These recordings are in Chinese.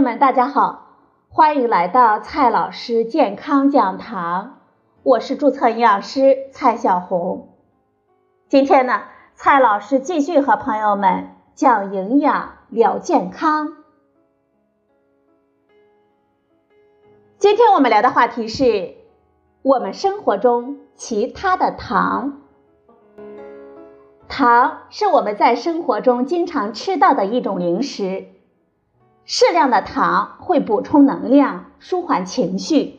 友们，大家好，欢迎来到蔡老师健康讲堂，我是注册营养师蔡小红。今天呢，蔡老师继续和朋友们讲营养聊健康。今天我们聊的话题是我们生活中其他的糖。糖是我们在生活中经常吃到的一种零食。适量的糖会补充能量、舒缓情绪，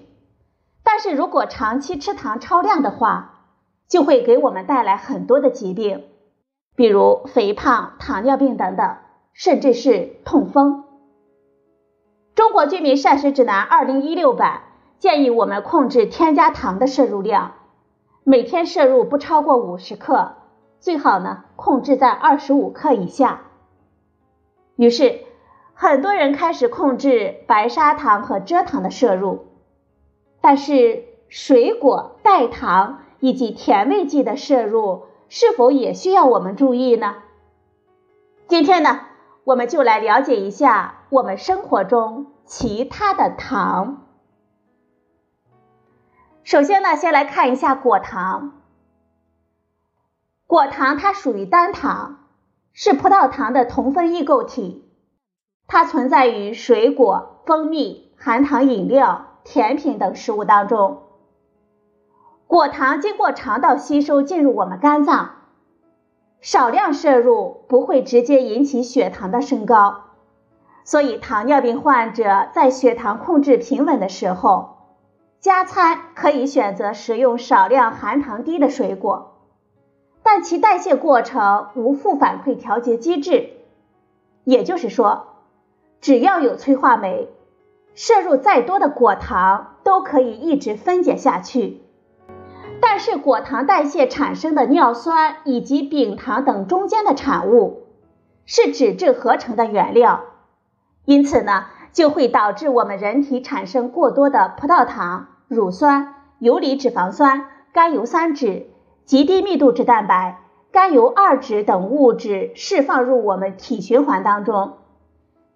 但是如果长期吃糖超量的话，就会给我们带来很多的疾病，比如肥胖、糖尿病等等，甚至是痛风。中国居民膳食指南二零一六版建议我们控制添加糖的摄入量，每天摄入不超过五十克，最好呢控制在二十五克以下。于是。很多人开始控制白砂糖和蔗糖的摄入，但是水果、代糖以及甜味剂的摄入是否也需要我们注意呢？今天呢，我们就来了解一下我们生活中其他的糖。首先呢，先来看一下果糖。果糖它属于单糖，是葡萄糖的同分异构体。它存在于水果、蜂蜜、含糖饮料、甜品等食物当中。果糖经过肠道吸收进入我们肝脏，少量摄入不会直接引起血糖的升高，所以糖尿病患者在血糖控制平稳的时候，加餐可以选择食用少量含糖低的水果，但其代谢过程无负反馈调节机制，也就是说。只要有催化酶，摄入再多的果糖都可以一直分解下去。但是果糖代谢产生的尿酸以及丙糖等中间的产物，是脂质合成的原料，因此呢，就会导致我们人体产生过多的葡萄糖、乳酸、游离脂肪酸、甘油三酯、极低密度脂蛋白、甘油二酯等物质释放入我们体循环当中。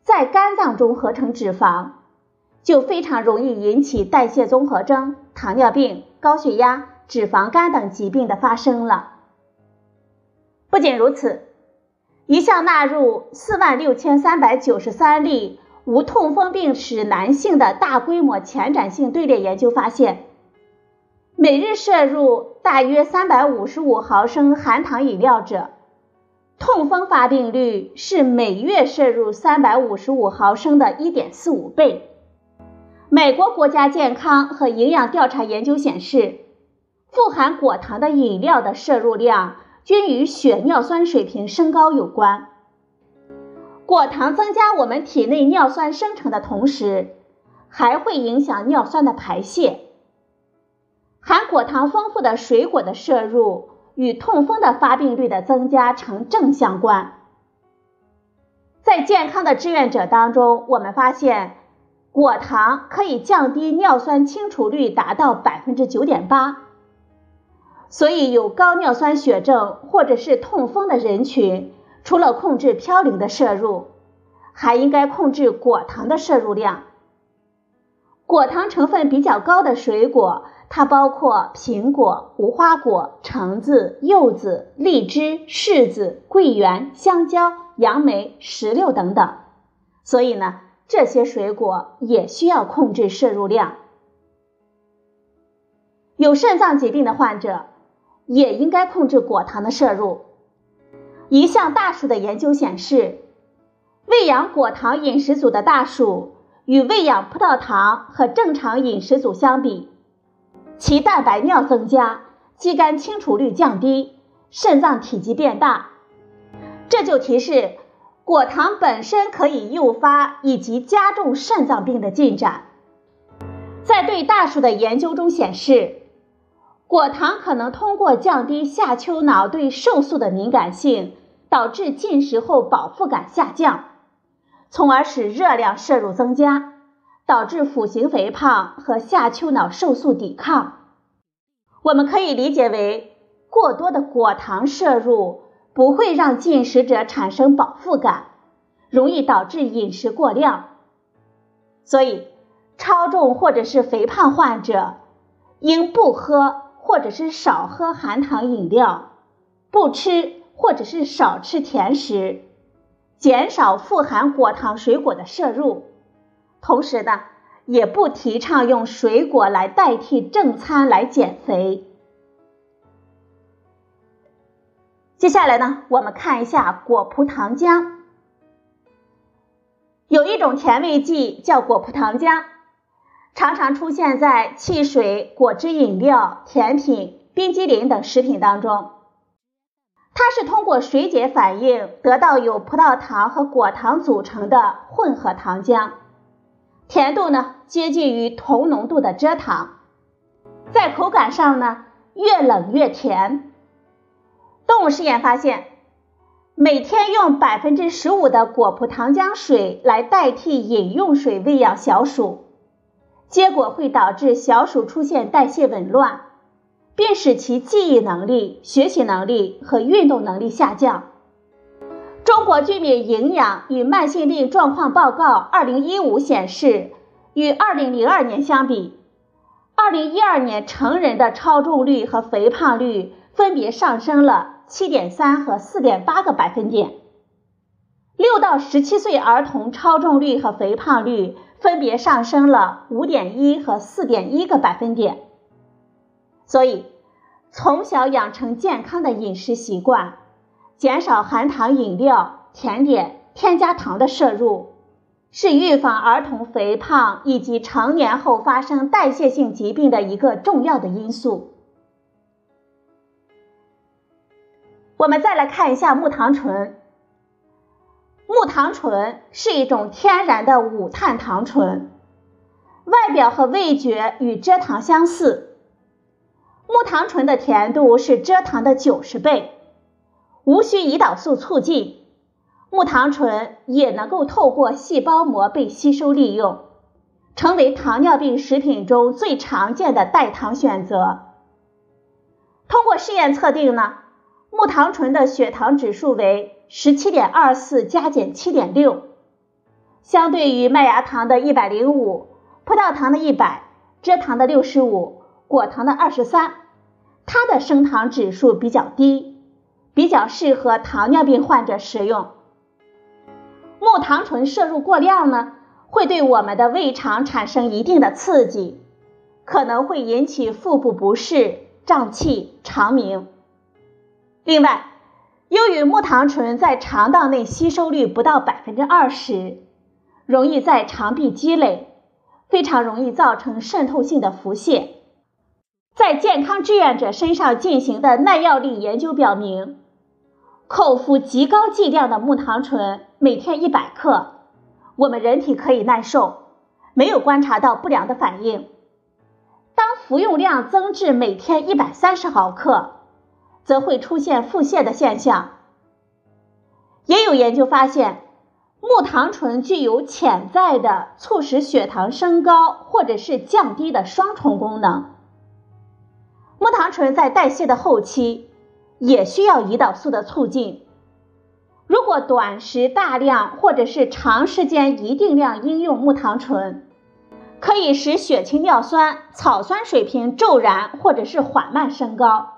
在肝脏中合成脂肪，就非常容易引起代谢综合征、糖尿病、高血压、脂肪肝等疾病的发生了。不仅如此，一项纳入四万六千三百九十三例无痛风病史男性的大规模前瞻性队列研究发现，每日摄入大约三百五十五毫升含糖饮料者。痛风发病率是每月摄入三百五十五毫升的一点四五倍。美国国家健康和营养调查研究显示，富含果糖的饮料的摄入量均与血尿酸水平升高有关。果糖增加我们体内尿酸生成的同时，还会影响尿酸的排泄。含果糖丰富的水果的摄入。与痛风的发病率的增加成正相关。在健康的志愿者当中，我们发现果糖可以降低尿酸清除率达到百分之九点八。所以，有高尿酸血症或者是痛风的人群，除了控制嘌呤的摄入，还应该控制果糖的摄入量。果糖成分比较高的水果。它包括苹果、无花果、橙子、柚子、荔枝、柿子、桂圆、香蕉、杨梅、石榴等等，所以呢，这些水果也需要控制摄入量。有肾脏疾病的患者也应该控制果糖的摄入。一项大鼠的研究显示，喂养果糖饮食组的大鼠与喂养葡萄糖和正常饮食组相比。其蛋白尿增加，肌酐清除率降低，肾脏体积变大，这就提示果糖本身可以诱发以及加重肾脏病的进展。在对大鼠的研究中显示，果糖可能通过降低下丘脑对瘦素的敏感性，导致进食后饱腹感下降，从而使热量摄入增加。导致腹型肥胖和下丘脑瘦素抵抗，我们可以理解为过多的果糖摄入不会让进食者产生饱腹感，容易导致饮食过量。所以，超重或者是肥胖患者应不喝或者是少喝含糖饮料，不吃或者是少吃甜食，减少富含果糖水果的摄入。同时呢，也不提倡用水果来代替正餐来减肥。接下来呢，我们看一下果葡糖浆。有一种甜味剂叫果葡糖浆，常常出现在汽水、果汁饮料、甜品、冰激凌等食品当中。它是通过水解反应得到由葡萄糖和果糖组成的混合糖浆，甜度呢接近于同浓度的蔗糖，在口感上呢越冷越甜。动物实验发现。每天用百分之十五的果葡糖浆水来代替饮用水喂养小鼠，结果会导致小鼠出现代谢紊乱，并使其记忆能力、学习能力和运动能力下降。中国居民营养与慢性病状况报告二零一五显示，与二零零二年相比，二零一二年成人的超重率和肥胖率分别上升了。七点三和四点八个百分点，六到十七岁儿童超重率和肥胖率分别上升了五点一和四点一个百分点。所以，从小养成健康的饮食习惯，减少含糖饮料、甜点、添加糖的摄入，是预防儿童肥胖以及成年后发生代谢性疾病的一个重要的因素。我们再来看一下木糖醇。木糖醇是一种天然的五碳糖醇，外表和味觉与蔗糖相似。木糖醇的甜度是蔗糖的九十倍，无需胰岛素促进，木糖醇也能够透过细胞膜被吸收利用，成为糖尿病食品中最常见的代糖选择。通过试验测定呢。木糖醇的血糖指数为十七点二四加减七点六，相对于麦芽糖的一百零五、葡萄糖的一百、蔗糖的六十五、果糖的二十三，它的升糖指数比较低，比较适合糖尿病患者食用。木糖醇摄入过量呢，会对我们的胃肠产生一定的刺激，可能会引起腹部不适、胀气、肠鸣。另外，由于木糖醇在肠道内吸收率不到百分之二十，容易在肠壁积累，非常容易造成渗透性的腹泻。在健康志愿者身上进行的耐药力研究表明，口服极高剂量的木糖醇，每天一百克，我们人体可以耐受，没有观察到不良的反应。当服用量增至每天一百三十毫克。则会出现腹泻的现象。也有研究发现，木糖醇具有潜在的促使血糖升高或者是降低的双重功能。木糖醇在代谢的后期也需要胰岛素的促进。如果短时大量或者是长时间一定量应用木糖醇，可以使血清尿酸、草酸水平骤然或者是缓慢升高。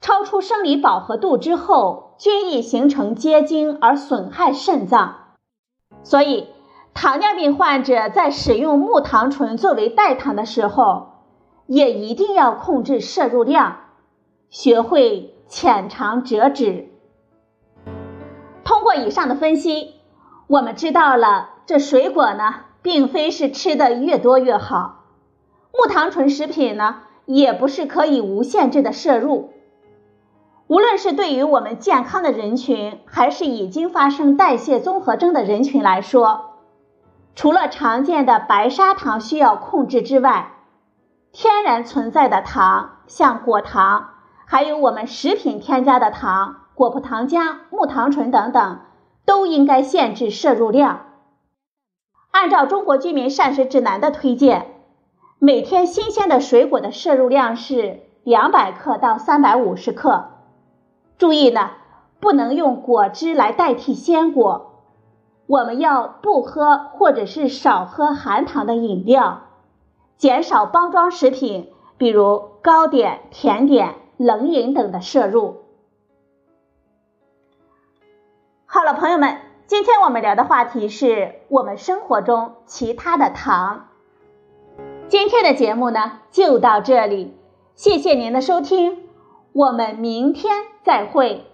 超出生理饱和度之后，均易形成结晶而损害肾脏。所以，糖尿病患者在使用木糖醇作为代糖的时候，也一定要控制摄入量，学会浅尝辄止。通过以上的分析，我们知道了这水果呢，并非是吃的越多越好；木糖醇食品呢，也不是可以无限制的摄入。无论是对于我们健康的人群，还是已经发生代谢综合征的人群来说，除了常见的白砂糖需要控制之外，天然存在的糖，像果糖，还有我们食品添加的糖、果葡糖浆、木糖醇等等，都应该限制摄入量。按照中国居民膳食指南的推荐，每天新鲜的水果的摄入量是两百克到三百五十克。注意呢，不能用果汁来代替鲜果，我们要不喝或者是少喝含糖的饮料，减少包装食品，比如糕点、甜点、冷饮等的摄入。好了，朋友们，今天我们聊的话题是我们生活中其他的糖。今天的节目呢就到这里，谢谢您的收听，我们明天再会。